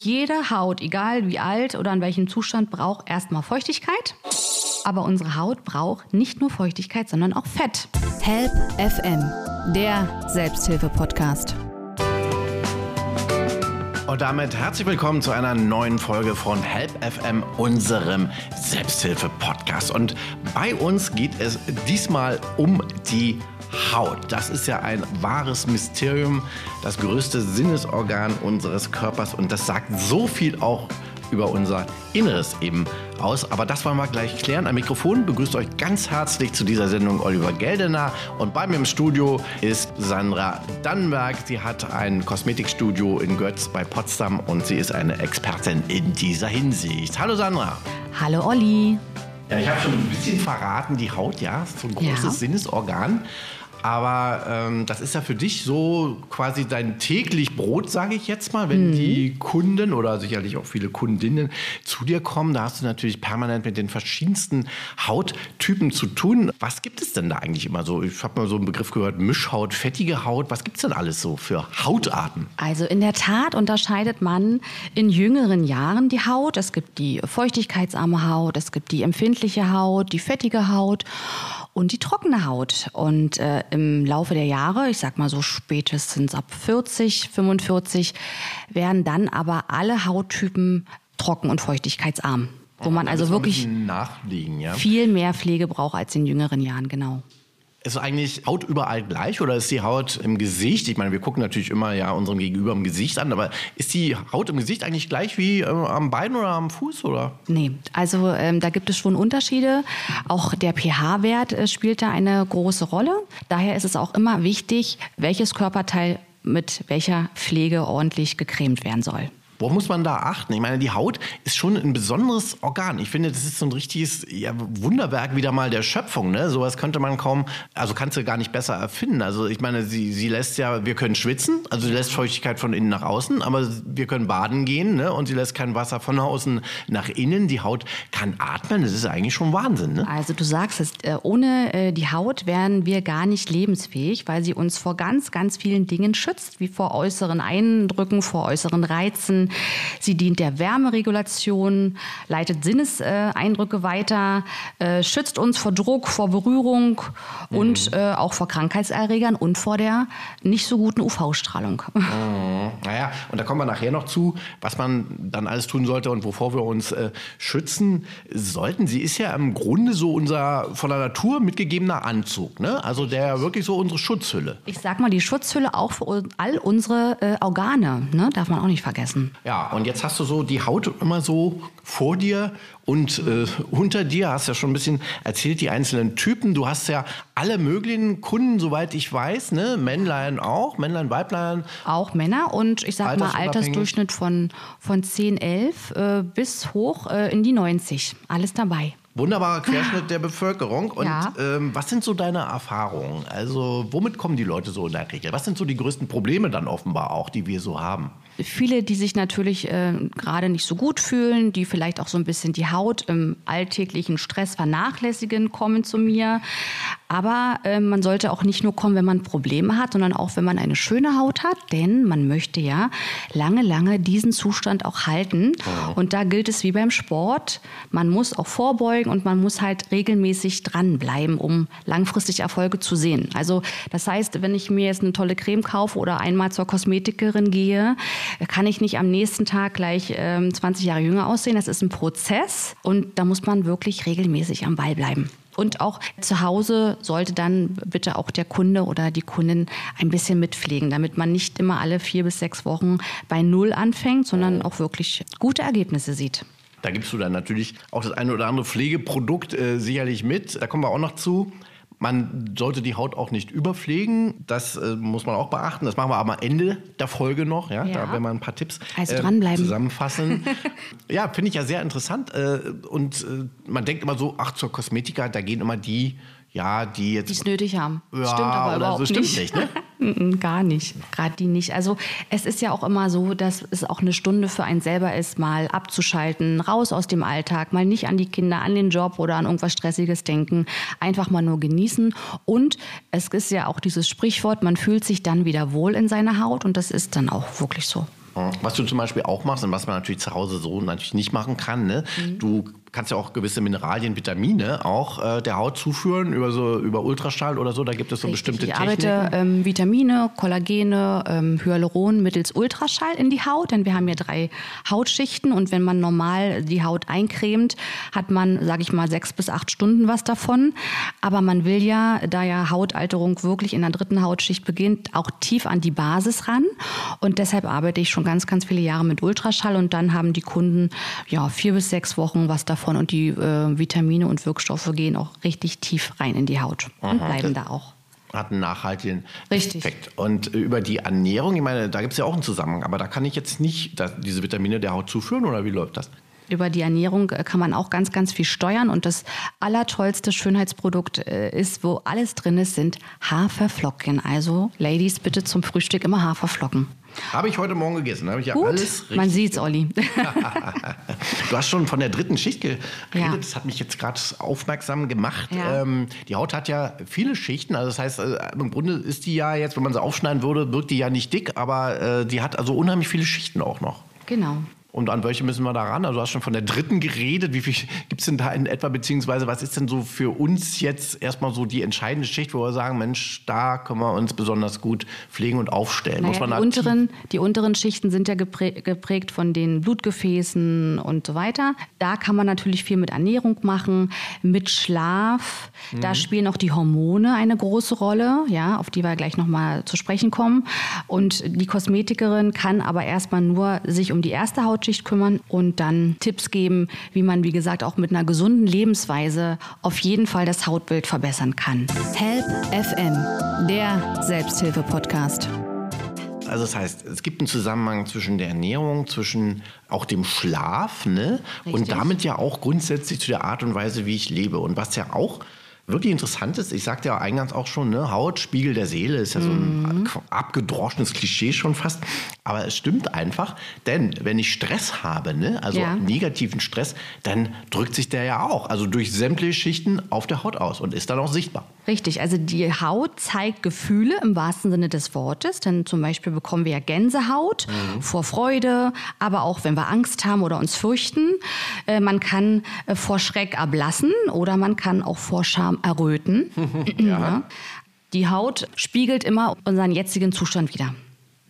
Jede Haut, egal wie alt oder in welchem Zustand, braucht erstmal Feuchtigkeit. Aber unsere Haut braucht nicht nur Feuchtigkeit, sondern auch Fett. Help FM, der Selbsthilfe-Podcast. Und damit herzlich willkommen zu einer neuen Folge von Help FM, unserem Selbsthilfe-Podcast. Und bei uns geht es diesmal um die Haut. Das ist ja ein wahres Mysterium, das größte Sinnesorgan unseres Körpers und das sagt so viel auch über unser Inneres eben aus. Aber das wollen wir gleich klären. Am Mikrofon begrüßt euch ganz herzlich zu dieser Sendung Oliver Geldener. Und bei mir im Studio ist Sandra Dannenberg. Sie hat ein Kosmetikstudio in Götz bei Potsdam und sie ist eine Expertin in dieser Hinsicht. Hallo Sandra. Hallo Olli. Ja, ich habe schon ein bisschen verraten, die Haut, ja, ist so ein großes ja. Sinnesorgan. Aber ähm, das ist ja für dich so quasi dein täglich Brot, sage ich jetzt mal, wenn mhm. die Kunden oder sicherlich auch viele Kundinnen zu dir kommen. Da hast du natürlich permanent mit den verschiedensten Hauttypen zu tun. Was gibt es denn da eigentlich immer so? Ich habe mal so einen Begriff gehört, Mischhaut, fettige Haut. Was gibt es denn alles so für Hautarten? Also in der Tat unterscheidet man in jüngeren Jahren die Haut. Es gibt die feuchtigkeitsarme Haut, es gibt die empfindliche Haut, die fettige Haut und die trockene Haut. Und äh, im Laufe der Jahre, ich sag mal so spätestens ab 40, 45, werden dann aber alle Hauttypen trocken und feuchtigkeitsarm. Wo man also wirklich ja? viel mehr Pflege braucht als in jüngeren Jahren, genau. Ist eigentlich Haut überall gleich oder ist die Haut im Gesicht? Ich meine, wir gucken natürlich immer ja unserem Gegenüber im Gesicht an, aber ist die Haut im Gesicht eigentlich gleich wie äh, am Bein oder am Fuß oder? Nee, also ähm, da gibt es schon Unterschiede. Auch der pH-Wert äh, spielt da eine große Rolle. Daher ist es auch immer wichtig, welches Körperteil mit welcher Pflege ordentlich gecremt werden soll. Worauf muss man da achten? Ich meine, die Haut ist schon ein besonderes Organ. Ich finde, das ist so ein richtiges ja, Wunderwerk wieder mal der Schöpfung. Ne? Sowas könnte man kaum, also kannst du gar nicht besser erfinden. Also ich meine, sie, sie lässt ja, wir können schwitzen, also sie lässt Feuchtigkeit von innen nach außen, aber wir können baden gehen ne? und sie lässt kein Wasser von außen nach innen. Die Haut kann atmen, das ist eigentlich schon Wahnsinn. Ne? Also du sagst es, äh, ohne äh, die Haut wären wir gar nicht lebensfähig, weil sie uns vor ganz, ganz vielen Dingen schützt, wie vor äußeren Eindrücken, vor äußeren Reizen, Sie dient der Wärmeregulation, leitet Sinneseindrücke weiter, äh, schützt uns vor Druck, vor Berührung und mhm. äh, auch vor Krankheitserregern und vor der nicht so guten UV-Strahlung. Mhm. Naja, und da kommen wir nachher noch zu, was man dann alles tun sollte und wovor wir uns äh, schützen sollten. Sie ist ja im Grunde so unser von der Natur mitgegebener Anzug, ne? Also der wirklich so unsere Schutzhülle. Ich sag mal, die Schutzhülle auch für all unsere äh, Organe, ne? Darf man auch nicht vergessen. Ja, und jetzt hast du so die Haut immer so vor dir und äh, unter dir hast ja schon ein bisschen erzählt, die einzelnen Typen. Du hast ja alle möglichen Kunden, soweit ich weiß, ne? Männlein auch, Männlein, Weiblein. Auch Männer und ich sag mal Altersdurchschnitt von, von 10, 11 äh, bis hoch äh, in die 90. Alles dabei. Wunderbarer Querschnitt der Bevölkerung. Und ja. ähm, was sind so deine Erfahrungen? Also, womit kommen die Leute so in der Regel? Was sind so die größten Probleme dann offenbar auch, die wir so haben? Viele, die sich natürlich äh, gerade nicht so gut fühlen, die vielleicht auch so ein bisschen die Haut im alltäglichen Stress vernachlässigen, kommen zu mir. Aber äh, man sollte auch nicht nur kommen, wenn man Probleme hat, sondern auch, wenn man eine schöne Haut hat, denn man möchte ja lange, lange diesen Zustand auch halten. Oh. Und da gilt es wie beim Sport, man muss auch vorbeugen und man muss halt regelmäßig dranbleiben, um langfristig Erfolge zu sehen. Also das heißt, wenn ich mir jetzt eine tolle Creme kaufe oder einmal zur Kosmetikerin gehe, kann ich nicht am nächsten Tag gleich ähm, 20 Jahre jünger aussehen. Das ist ein Prozess und da muss man wirklich regelmäßig am Ball bleiben. Und auch zu Hause sollte dann bitte auch der Kunde oder die Kundin ein bisschen mitpflegen, damit man nicht immer alle vier bis sechs Wochen bei Null anfängt, sondern auch wirklich gute Ergebnisse sieht. Da gibst du dann natürlich auch das eine oder andere Pflegeprodukt äh, sicherlich mit. Da kommen wir auch noch zu. Man sollte die Haut auch nicht überpflegen. Das äh, muss man auch beachten. Das machen wir aber am Ende der Folge noch. Ja? ja. Da werden wir ein paar Tipps also äh, zusammenfassen. ja, finde ich ja sehr interessant. Äh, und äh, man denkt immer so, ach, zur Kosmetika, da gehen immer die ja, die jetzt. Die es nötig haben. Ja, stimmt aber überhaupt so stimmt nicht. nicht ne? Gar nicht, gerade die nicht. Also es ist ja auch immer so, dass es auch eine Stunde für einen selber ist, mal abzuschalten, raus aus dem Alltag, mal nicht an die Kinder, an den Job oder an irgendwas Stressiges denken, einfach mal nur genießen. Und es ist ja auch dieses Sprichwort, man fühlt sich dann wieder wohl in seiner Haut und das ist dann auch wirklich so. Was du zum Beispiel auch machst und was man natürlich zu Hause so natürlich nicht machen kann, ne? Mhm. du kannst ja auch gewisse Mineralien, Vitamine auch äh, der Haut zuführen über so über Ultraschall oder so. Da gibt es so Richtig. bestimmte ich Techniken. Ich arbeite ähm, Vitamine, Kollagene, ähm, Hyaluron mittels Ultraschall in die Haut, denn wir haben ja drei Hautschichten und wenn man normal die Haut eincremt, hat man, sage ich mal, sechs bis acht Stunden was davon. Aber man will ja, da ja Hautalterung wirklich in der dritten Hautschicht beginnt, auch tief an die Basis ran und deshalb arbeite ich schon ganz, ganz viele Jahre mit Ultraschall und dann haben die Kunden ja vier bis sechs Wochen was davon davon und die äh, Vitamine und Wirkstoffe gehen auch richtig tief rein in die Haut und Aha, bleiben da auch hat einen nachhaltigen Richtig. Effekt. Und über die Ernährung, ich meine, da gibt es ja auch einen Zusammenhang, aber da kann ich jetzt nicht diese Vitamine der Haut zuführen oder wie läuft das? Über die Ernährung äh, kann man auch ganz, ganz viel steuern und das allertollste Schönheitsprodukt äh, ist, wo alles drin ist, sind Haferflocken. Also Ladies, bitte zum Frühstück immer Haferflocken. Habe ich heute Morgen gegessen. Habe ich ja Gut, alles richtig. Man sieht's, Olli. du hast schon von der dritten Schicht geredet. Ja. Das hat mich jetzt gerade aufmerksam gemacht. Ja. Ähm, die Haut hat ja viele Schichten. Also das heißt, äh, im Grunde ist die ja jetzt, wenn man sie aufschneiden würde, wirkt die ja nicht dick, aber äh, die hat also unheimlich viele Schichten auch noch. Genau. Und an welche müssen wir da ran? Also du hast schon von der dritten geredet. Wie viel gibt es denn da in etwa, beziehungsweise was ist denn so für uns jetzt erstmal so die entscheidende Schicht, wo wir sagen, Mensch, da können wir uns besonders gut pflegen und aufstellen? Naja, die, unteren, die unteren Schichten sind ja geprägt von den Blutgefäßen und so weiter. Da kann man natürlich viel mit Ernährung machen, mit Schlaf. Mhm. Da spielen auch die Hormone eine große Rolle, ja, auf die wir gleich nochmal zu sprechen kommen. Und die Kosmetikerin kann aber erstmal nur sich um die erste Haut Hautschicht kümmern und dann Tipps geben, wie man, wie gesagt, auch mit einer gesunden Lebensweise auf jeden Fall das Hautbild verbessern kann. Help FM, der Selbsthilfe-Podcast. Also das heißt, es gibt einen Zusammenhang zwischen der Ernährung, zwischen auch dem Schlaf ne? und damit ja auch grundsätzlich zu der Art und Weise, wie ich lebe. Und was ja auch wirklich interessant ist, ich sagte ja eingangs auch schon, ne, Haut, Spiegel der Seele ist ja so ein mhm. abgedroschenes Klischee schon fast. Aber es stimmt einfach, denn wenn ich Stress habe, ne, also ja. negativen Stress, dann drückt sich der ja auch, also durch sämtliche Schichten auf der Haut aus und ist dann auch sichtbar. Richtig, also die Haut zeigt Gefühle im wahrsten Sinne des Wortes. Denn zum Beispiel bekommen wir ja Gänsehaut mhm. vor Freude, aber auch wenn wir Angst haben oder uns fürchten. Äh, man kann äh, vor Schreck ablassen oder man kann auch vor Scham erröten. ja. ja. Die Haut spiegelt immer unseren jetzigen Zustand wieder.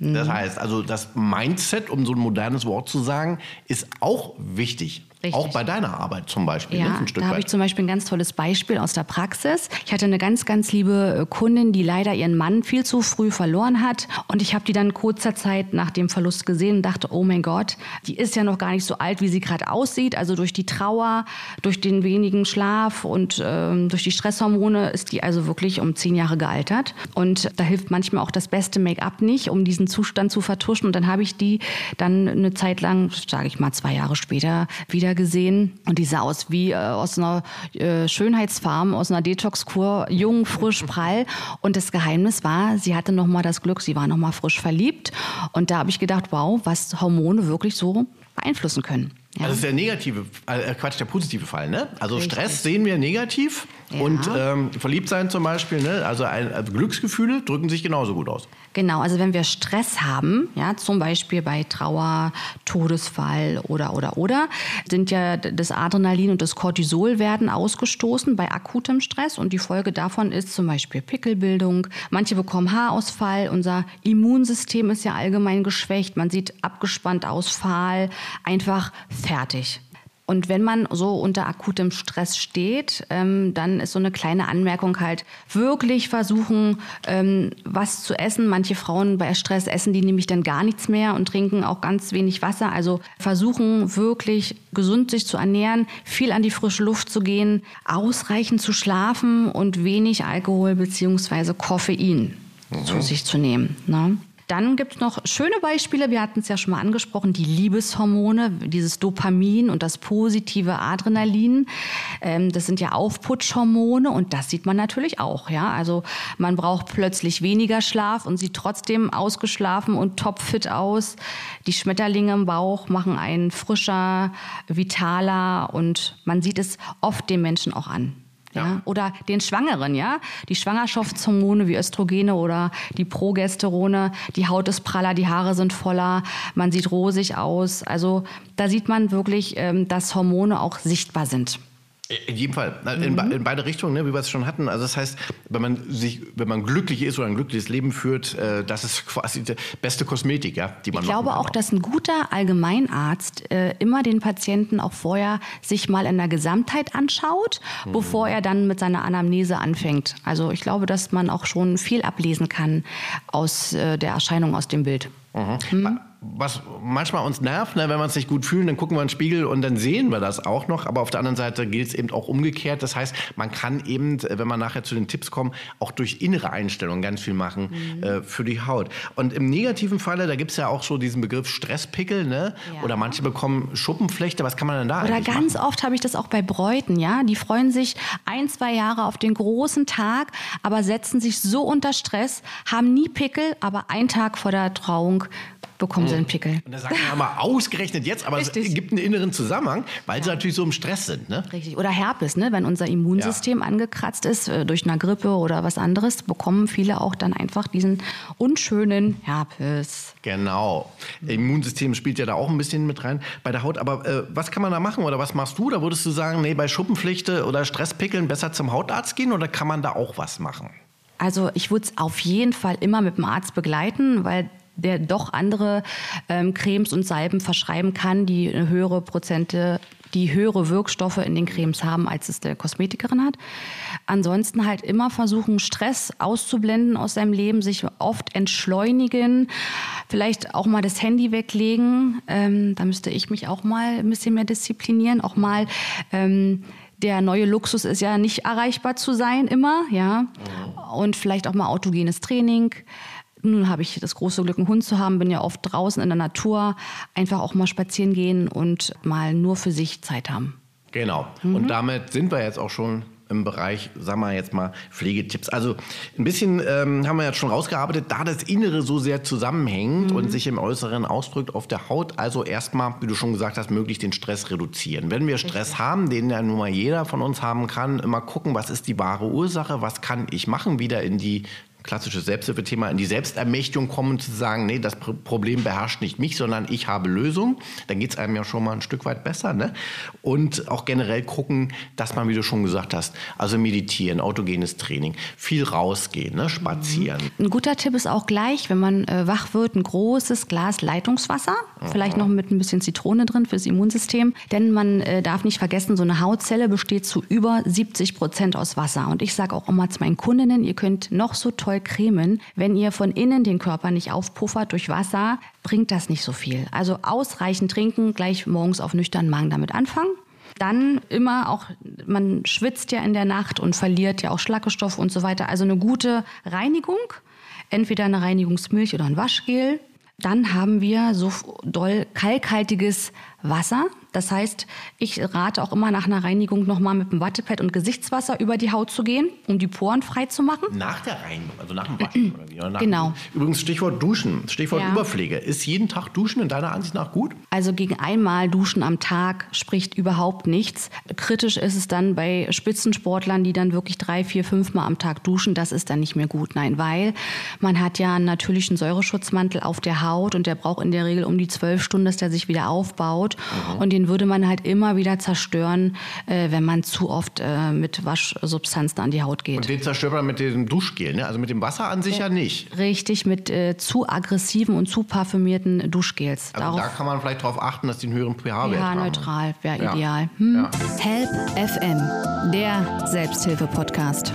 Das heißt, also das Mindset, um so ein modernes Wort zu sagen, ist auch wichtig. Richtig. Auch bei deiner Arbeit zum Beispiel. Ja, ne? da habe ich zum Beispiel ein ganz tolles Beispiel aus der Praxis. Ich hatte eine ganz, ganz liebe äh, Kundin, die leider ihren Mann viel zu früh verloren hat. Und ich habe die dann kurzer Zeit nach dem Verlust gesehen und dachte, oh mein Gott, die ist ja noch gar nicht so alt, wie sie gerade aussieht. Also durch die Trauer, durch den wenigen Schlaf und ähm, durch die Stresshormone ist die also wirklich um zehn Jahre gealtert. Und da hilft manchmal auch das beste Make-up nicht, um diesen Zustand zu vertuschen. Und dann habe ich die dann eine Zeit lang, sage ich mal zwei Jahre später, wieder wieder gesehen und die sah aus wie äh, aus einer äh, Schönheitsfarm, aus einer Detox-Kur, jung, frisch, prall. Und das Geheimnis war, sie hatte noch mal das Glück, sie war noch mal frisch verliebt. Und da habe ich gedacht, wow, was Hormone wirklich so beeinflussen können. Ja. Also das ist der negative, äh, Quatsch, der positive Fall, ne? Also Richtig. Stress sehen wir negativ ja. und ähm, Verliebtsein zum Beispiel, ne? Also, ein, also Glücksgefühle drücken sich genauso gut aus. Genau, also wenn wir Stress haben, ja, zum Beispiel bei Trauer, Todesfall oder oder oder, sind ja das Adrenalin und das Cortisol werden ausgestoßen bei akutem Stress und die Folge davon ist zum Beispiel Pickelbildung. Manche bekommen Haarausfall, unser Immunsystem ist ja allgemein geschwächt, man sieht abgespannt aus, fahl, einfach fertig. Und wenn man so unter akutem Stress steht, ähm, dann ist so eine kleine Anmerkung halt wirklich versuchen, ähm, was zu essen. Manche Frauen bei Stress essen die nämlich dann gar nichts mehr und trinken auch ganz wenig Wasser. Also versuchen wirklich gesund sich zu ernähren, viel an die frische Luft zu gehen, ausreichend zu schlafen und wenig Alkohol bzw. Koffein mhm. zu sich zu nehmen. Ne? Dann gibt es noch schöne Beispiele. Wir hatten es ja schon mal angesprochen, die Liebeshormone, dieses Dopamin und das positive Adrenalin. Ähm, das sind ja Aufputschhormone und das sieht man natürlich auch. Ja? Also man braucht plötzlich weniger Schlaf und sieht trotzdem ausgeschlafen und topfit aus. Die Schmetterlinge im Bauch machen einen frischer, vitaler und man sieht es oft den Menschen auch an. Ja. Oder den Schwangeren, ja. Die Schwangerschaftshormone wie Östrogene oder die Progesterone, die Haut ist praller, die Haare sind voller, man sieht rosig aus. Also da sieht man wirklich, ähm, dass Hormone auch sichtbar sind. In jedem Fall, in, mhm. in, beide Richtungen, ne, wie wir es schon hatten. Also das heißt, wenn man sich, wenn man glücklich ist oder ein glückliches Leben führt, äh, das ist quasi die beste Kosmetik, ja, die man Ich glaube auch, dass ein guter Allgemeinarzt äh, immer den Patienten auch vorher sich mal in der Gesamtheit anschaut, mhm. bevor er dann mit seiner Anamnese anfängt. Also ich glaube, dass man auch schon viel ablesen kann aus äh, der Erscheinung aus dem Bild. Mhm. Was manchmal uns nervt, ne, wenn wir uns nicht gut fühlen, dann gucken wir in den Spiegel und dann sehen wir das auch noch. Aber auf der anderen Seite gilt es eben auch umgekehrt. Das heißt, man kann eben, wenn man nachher zu den Tipps kommt, auch durch innere Einstellungen ganz viel machen mhm. äh, für die Haut. Und im negativen Falle, da gibt es ja auch so diesen Begriff Stresspickel, ne? Ja. Oder manche bekommen Schuppenflechte. Was kann man denn da Oder ganz machen? oft habe ich das auch bei Bräuten, ja. Die freuen sich ein, zwei Jahre auf den großen Tag, aber setzen sich so unter Stress, haben nie Pickel, aber einen Tag vor der Trauung bekommen mhm. sie einen Pickel. Und da sagt man mal ausgerechnet jetzt, aber Richtig. es gibt einen inneren Zusammenhang, weil ja. sie natürlich so im Stress sind. Ne? Richtig. Oder Herpes, ne? wenn unser Immunsystem ja. angekratzt ist äh, durch eine Grippe oder was anderes, bekommen viele auch dann einfach diesen unschönen Herpes. Genau. Immunsystem spielt ja da auch ein bisschen mit rein bei der Haut. Aber äh, was kann man da machen oder was machst du? Da würdest du sagen, nee, bei Schuppenpflichte oder Stresspickeln besser zum Hautarzt gehen oder kann man da auch was machen? Also ich würde es auf jeden Fall immer mit dem Arzt begleiten, weil der doch andere ähm, Cremes und Salben verschreiben kann, die eine höhere Prozente die höhere Wirkstoffe in den Cremes haben, als es der Kosmetikerin hat. Ansonsten halt immer versuchen, Stress auszublenden aus seinem Leben, sich oft entschleunigen, vielleicht auch mal das Handy weglegen. Ähm, da müsste ich mich auch mal ein bisschen mehr disziplinieren, auch mal ähm, der neue Luxus ist ja nicht erreichbar zu sein immer, ja. Und vielleicht auch mal autogenes Training. Nun habe ich das große Glück, einen Hund zu haben, bin ja oft draußen in der Natur, einfach auch mal spazieren gehen und mal nur für sich Zeit haben. Genau. Mhm. Und damit sind wir jetzt auch schon im Bereich, sagen wir jetzt mal, Pflegetipps. Also ein bisschen ähm, haben wir jetzt schon rausgearbeitet, da das Innere so sehr zusammenhängt mhm. und sich im Äußeren ausdrückt auf der Haut. Also erstmal, wie du schon gesagt hast, möglichst den Stress reduzieren. Wenn wir Stress Richtig. haben, den ja nun mal jeder von uns haben kann, immer gucken, was ist die wahre Ursache, was kann ich machen, wieder in die klassisches Selbsthilfethema, in die Selbstermächtigung kommen, zu sagen, nee, das Problem beherrscht nicht mich, sondern ich habe Lösung, dann geht es einem ja schon mal ein Stück weit besser. Ne? Und auch generell gucken, dass man, wie du schon gesagt hast, also meditieren, autogenes Training, viel rausgehen, ne? spazieren. Mhm. Ein guter Tipp ist auch gleich, wenn man äh, wach wird, ein großes Glas Leitungswasser, mhm. vielleicht noch mit ein bisschen Zitrone drin fürs Immunsystem. Denn man äh, darf nicht vergessen, so eine Hautzelle besteht zu über 70 Prozent aus Wasser. Und ich sage auch immer zu meinen Kundinnen, ihr könnt noch so toll voll cremen. Wenn ihr von innen den Körper nicht aufpuffert durch Wasser, bringt das nicht so viel. Also ausreichend trinken, gleich morgens auf nüchternen Magen damit anfangen. Dann immer auch, man schwitzt ja in der Nacht und verliert ja auch Schlackestoff und so weiter. Also eine gute Reinigung, entweder eine Reinigungsmilch oder ein Waschgel. Dann haben wir so doll kalkhaltiges Wasser. Das heißt, ich rate auch immer nach einer Reinigung nochmal mit dem Wattepad und Gesichtswasser über die Haut zu gehen, um die Poren frei zu machen. Nach der Reinigung, also nach dem Waschen oder wie? Oder genau. Dem, übrigens Stichwort Duschen, Stichwort ja. Überpflege. Ist jeden Tag Duschen in deiner Ansicht nach gut? Also gegen einmal Duschen am Tag spricht überhaupt nichts. Kritisch ist es dann bei Spitzensportlern, die dann wirklich drei, vier, fünf Mal am Tag duschen. Das ist dann nicht mehr gut. Nein, weil man hat ja einen natürlichen Säureschutzmantel auf der Haut und der braucht in der Regel um die zwölf Stunden, dass der sich wieder aufbaut. Mhm. Und den würde man halt immer wieder zerstören, äh, wenn man zu oft äh, mit Waschsubstanzen an die Haut geht. Und den zerstört man mit dem Duschgel, ne? also mit dem Wasser an sich ja, ja nicht. Richtig, mit äh, zu aggressiven und zu parfümierten Duschgels. Also Darauf da kann man vielleicht darauf achten, dass die einen höheren pH-Wert haben. pH-neutral wäre ja. ideal. Hm? Ja. Help FM, der Selbsthilfe-Podcast.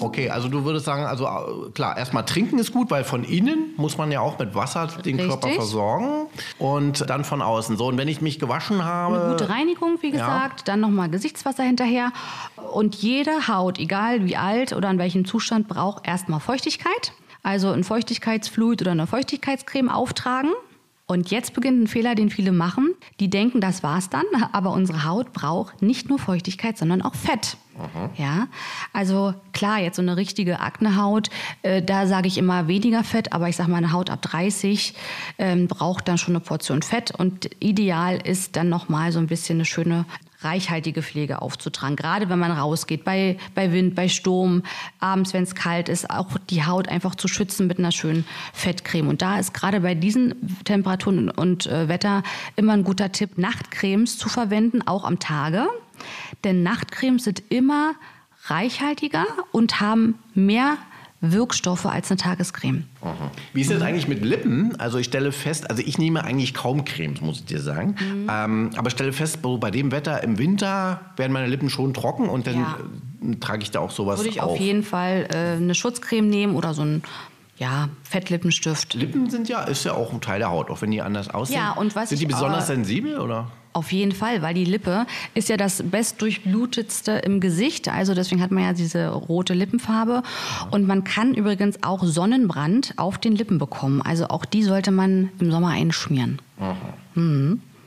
Okay, also du würdest sagen, also äh, klar, erstmal trinken ist gut, weil von innen muss man ja auch mit Wasser den Richtig. Körper versorgen und dann von außen. So, und wenn ich mich gewaschen habe. Eine gute Reinigung, wie gesagt, ja. dann nochmal Gesichtswasser hinterher. Und jede Haut, egal wie alt oder in welchem Zustand, braucht erstmal Feuchtigkeit. Also ein Feuchtigkeitsfluid oder eine Feuchtigkeitscreme auftragen. Und jetzt beginnt ein Fehler, den viele machen. Die denken, das war's dann, aber unsere Haut braucht nicht nur Feuchtigkeit, sondern auch Fett. Aha. Ja, also klar, jetzt so eine richtige Aknehaut, äh, da sage ich immer weniger Fett, aber ich sage mal, eine Haut ab 30 ähm, braucht dann schon eine Portion Fett und ideal ist dann nochmal so ein bisschen eine schöne reichhaltige Pflege aufzutragen. Gerade wenn man rausgeht, bei, bei Wind, bei Sturm, abends, wenn es kalt ist, auch die Haut einfach zu schützen mit einer schönen Fettcreme. Und da ist gerade bei diesen Temperaturen und äh, Wetter immer ein guter Tipp, Nachtcremes zu verwenden, auch am Tage. Denn Nachtcremes sind immer reichhaltiger und haben mehr Wirkstoffe als eine Tagescreme. Wie ist das eigentlich mit Lippen? Also ich stelle fest, also ich nehme eigentlich kaum Cremes, muss ich dir sagen. Mhm. Ähm, aber stelle fest, bei dem Wetter im Winter werden meine Lippen schon trocken und dann Ja. äh, trage ich da auch sowas Würde ich auf. auf jeden Fall äh, eine Schutzcreme nehmen oder so ein ja, Fettlippenstift. Lippen sind ja, ist ja auch ein Teil der Haut, auch wenn die anders aussehen. Ja, und was sind die besonders aber- sensibel oder? Auf jeden Fall, weil die Lippe ist ja das bestdurchblutetste im Gesicht. Also deswegen hat man ja diese rote Lippenfarbe. Und man kann übrigens auch Sonnenbrand auf den Lippen bekommen. Also auch die sollte man im Sommer einschmieren.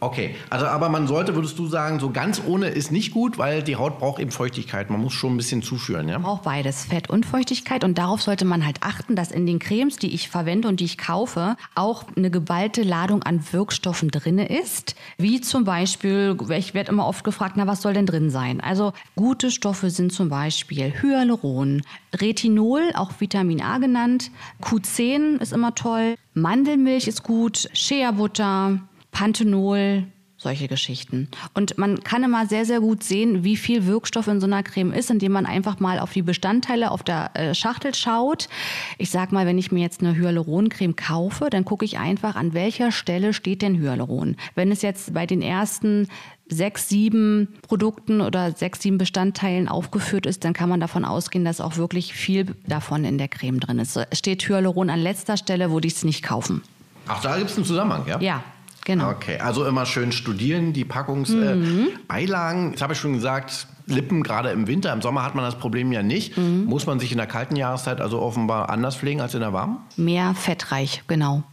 Okay, also aber man sollte, würdest du sagen, so ganz ohne ist nicht gut, weil die Haut braucht eben Feuchtigkeit. Man muss schon ein bisschen zuführen, ja? Braucht beides, Fett und Feuchtigkeit. Und darauf sollte man halt achten, dass in den Cremes, die ich verwende und die ich kaufe, auch eine geballte Ladung an Wirkstoffen drin ist. Wie zum Beispiel, ich werde immer oft gefragt, na, was soll denn drin sein? Also gute Stoffe sind zum Beispiel Hyaluron, Retinol, auch Vitamin A genannt, Q10 ist immer toll, Mandelmilch ist gut, Shea-Butter, Panthenol, solche Geschichten. Und man kann immer sehr, sehr gut sehen, wie viel Wirkstoff in so einer Creme ist, indem man einfach mal auf die Bestandteile auf der äh, Schachtel schaut. Ich sag mal, wenn ich mir jetzt eine Hyaluroncreme kaufe, dann gucke ich einfach, an welcher Stelle steht denn Hyaluron. Wenn es jetzt bei den ersten sechs, sieben Produkten oder sechs, sieben Bestandteilen aufgeführt ist, dann kann man davon ausgehen, dass auch wirklich viel davon in der Creme drin ist. Steht Hyaluron an letzter Stelle, würde ich es nicht kaufen. Ach, da gibt es einen Zusammenhang, ja? Ja, genau. Okay, also immer schön studieren, die Packungsbeilagen. Äh, Beilagen. Jetzt habe ich schon gesagt, Lippen gerade im Winter, im Sommer hat man das Problem ja nicht. Mhm. Muss man sich in der kalten Jahreszeit also offenbar anders pflegen als in der warmen? Mehr fettreich, genau.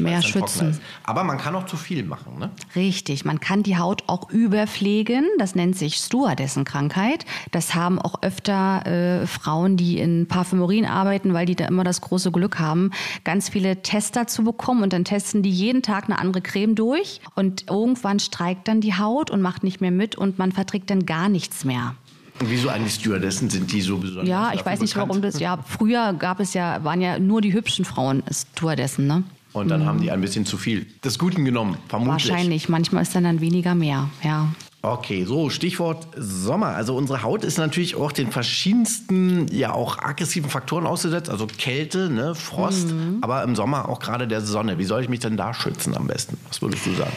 Mehr schützen. ist. Aber man kann auch zu viel machen, ne? Richtig, man kann die Haut auch überpflegen. Das nennt sich Stewardessenkrankheit. Das haben auch öfter äh, Frauen, die in Parfümerien arbeiten, weil die da immer das große Glück haben, ganz viele Tester zu bekommen. Und dann testen die jeden Tag eine andere Creme durch. Und irgendwann streikt dann die Haut und macht nicht mehr mit und man verträgt dann gar nichts mehr. Und wieso eigentlich Stewardessen sind die so besonders? Ja, ich weiß nicht, bekannt? warum das. Ja, früher gab es ja, waren ja nur die hübschen Frauen Stewardessen, ne? Und dann haben die ein bisschen zu viel des Guten genommen, vermutlich. Wahrscheinlich. Manchmal ist dann dann weniger mehr, ja. Okay, so Stichwort Sommer. Also unsere Haut ist natürlich auch den verschiedensten, ja auch aggressiven Faktoren ausgesetzt, also Kälte, ne, Frost, Mhm. aber im Sommer auch gerade der Sonne. Wie soll ich mich denn da schützen am besten? Was würdest du sagen?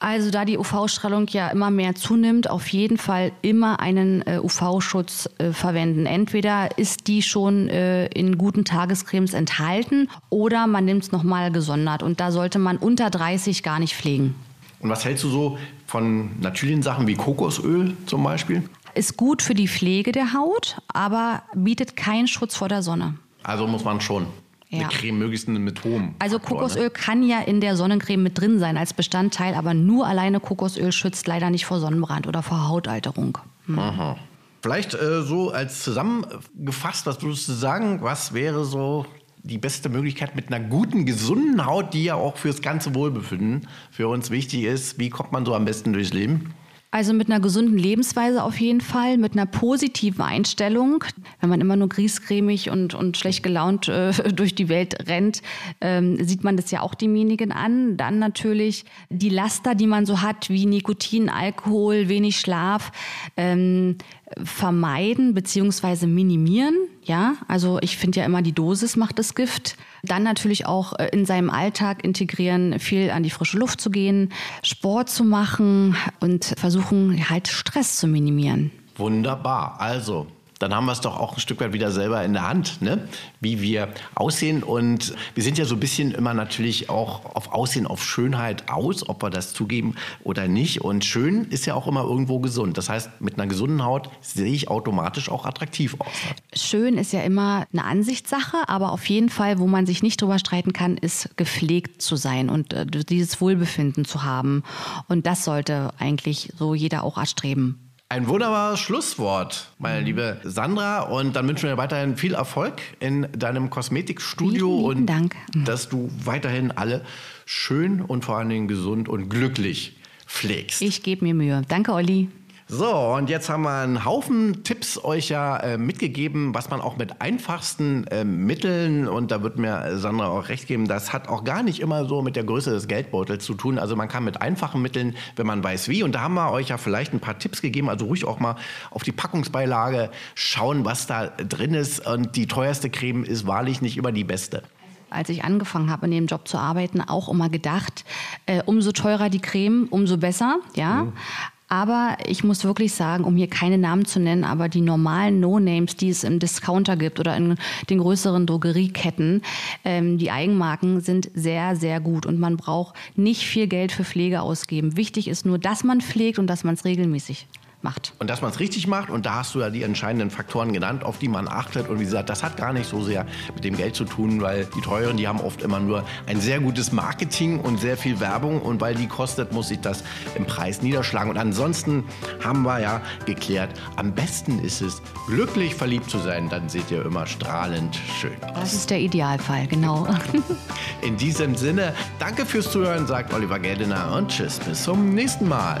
Also da die UV-Strahlung ja immer mehr zunimmt, auf jeden Fall immer einen äh, UV-Schutz äh, verwenden. Entweder ist die schon äh, in guten Tagescremes enthalten oder man nimmt es nochmal gesondert. Und da sollte man unter 30 gar nicht pflegen. Und was hältst du so von natürlichen Sachen wie Kokosöl zum Beispiel? Ist gut für die Pflege der Haut, aber bietet keinen Schutz vor der Sonne. Also muss man schon Ja. eine Creme möglichst mit hohem. Also Kokosöl Ne? kann ja in der Sonnencreme mit drin sein als Bestandteil, aber nur alleine Kokosöl schützt leider nicht vor Sonnenbrand oder vor Hautalterung. Aha. Vielleicht äh, so als zusammengefasst, was würdest du sagen? Was wäre so die beste Möglichkeit mit einer guten, gesunden Haut, die ja auch fürs ganze Wohlbefinden für uns wichtig ist? Wie kommt man so am besten durchs Leben? Also mit einer gesunden Lebensweise auf jeden Fall, mit einer positiven Einstellung. Wenn man immer nur griesgrämig und, und schlecht gelaunt äh, durch die Welt rennt, ähm, sieht man das ja auch demjenigen an. Dann natürlich die Laster, die man so hat, wie Nikotin, Alkohol, wenig Schlaf, ähm, vermeiden beziehungsweise minimieren. Ja, also ich finde ja immer, die Dosis macht das Gift. Dann natürlich auch äh, in seinem Alltag integrieren, viel an die frische Luft zu gehen, Sport zu machen und versuchen halt Stress zu minimieren. Wunderbar. Also, dann haben wir es doch auch ein Stück weit wieder selber in der Hand, ne? wie wir aussehen. Und wir sind ja so ein bisschen immer natürlich auch auf Aussehen, auf Schönheit aus, ob wir das zugeben oder nicht. Und schön ist ja auch immer irgendwo gesund. Das heißt, mit einer gesunden Haut sehe ich automatisch auch attraktiv aus. Schön ist ja immer eine Ansichtssache, aber auf jeden Fall, wo man sich nicht drüber streiten kann, ist gepflegt zu sein und äh, dieses Wohlbefinden zu haben. Und das sollte eigentlich so jeder auch erstreben. Ein wunderbares Schlusswort, meine liebe Sandra. Und dann wünschen wir dir weiterhin viel Erfolg in deinem Kosmetikstudio und Dank. dass du weiterhin alle schön und vor allen Dingen gesund und glücklich pflegst. Ich gebe mir Mühe. Danke, Olli. So, und jetzt haben wir einen Haufen Tipps euch ja äh, mitgegeben, was man auch mit einfachsten äh, Mitteln, und da wird mir Sandra auch recht geben, das hat auch gar nicht immer so mit der Größe des Geldbeutels zu tun. Also man kann mit einfachen Mitteln, wenn man weiß wie, und da haben wir euch ja vielleicht ein paar Tipps gegeben, also ruhig auch mal auf die Packungsbeilage schauen, was da drin ist. Und die teuerste Creme ist wahrlich nicht immer die beste als ich angefangen habe, in dem Job zu arbeiten, auch immer gedacht, äh, umso teurer die Creme, umso besser. Ja. Mhm. Aber ich muss wirklich sagen, um hier keine Namen zu nennen, aber die normalen No-Names, die es im Discounter gibt oder in den größeren Drogerieketten, ähm, die Eigenmarken sind sehr, sehr gut und man braucht nicht viel Geld für Pflege ausgeben. Wichtig ist nur, dass man pflegt und dass man es regelmäßig macht. Und dass man es richtig macht, und da hast du ja die entscheidenden Faktoren genannt, auf die man achtet. Und wie gesagt, das hat gar nicht so sehr mit dem Geld zu tun, weil die teuren, die haben oft immer nur ein sehr gutes Marketing und sehr viel Werbung. Und weil die kostet, muss sich das im Preis niederschlagen. Und ansonsten haben wir ja geklärt, am besten ist es, glücklich verliebt zu sein. Dann seht ihr immer strahlend schön aus. Das ist der Idealfall, genau. In diesem Sinne, danke fürs Zuhören, sagt Oliver Geldener und tschüss, bis zum nächsten Mal.